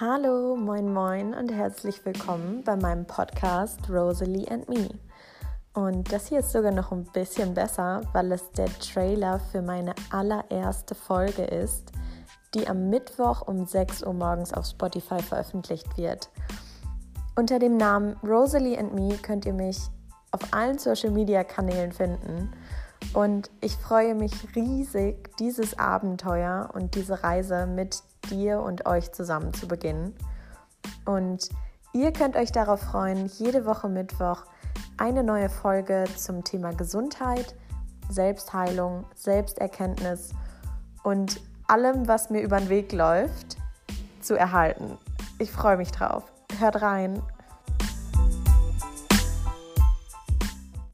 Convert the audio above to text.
Hallo, moin, moin und herzlich willkommen bei meinem Podcast Rosalie and Me. Und das hier ist sogar noch ein bisschen besser, weil es der Trailer für meine allererste Folge ist, die am Mittwoch um 6 Uhr morgens auf Spotify veröffentlicht wird. Unter dem Namen Rosalie and Me könnt ihr mich auf allen Social Media Kanälen finden. Und ich freue mich riesig, dieses Abenteuer und diese Reise dir und euch zusammen zu beginnen. Und ihr könnt euch darauf freuen, jede Woche Mittwoch eine neue Folge zum Thema Gesundheit, Selbstheilung, Selbsterkenntnis und allem, was mir über den Weg läuft, zu erhalten. Ich freue mich drauf. Hört rein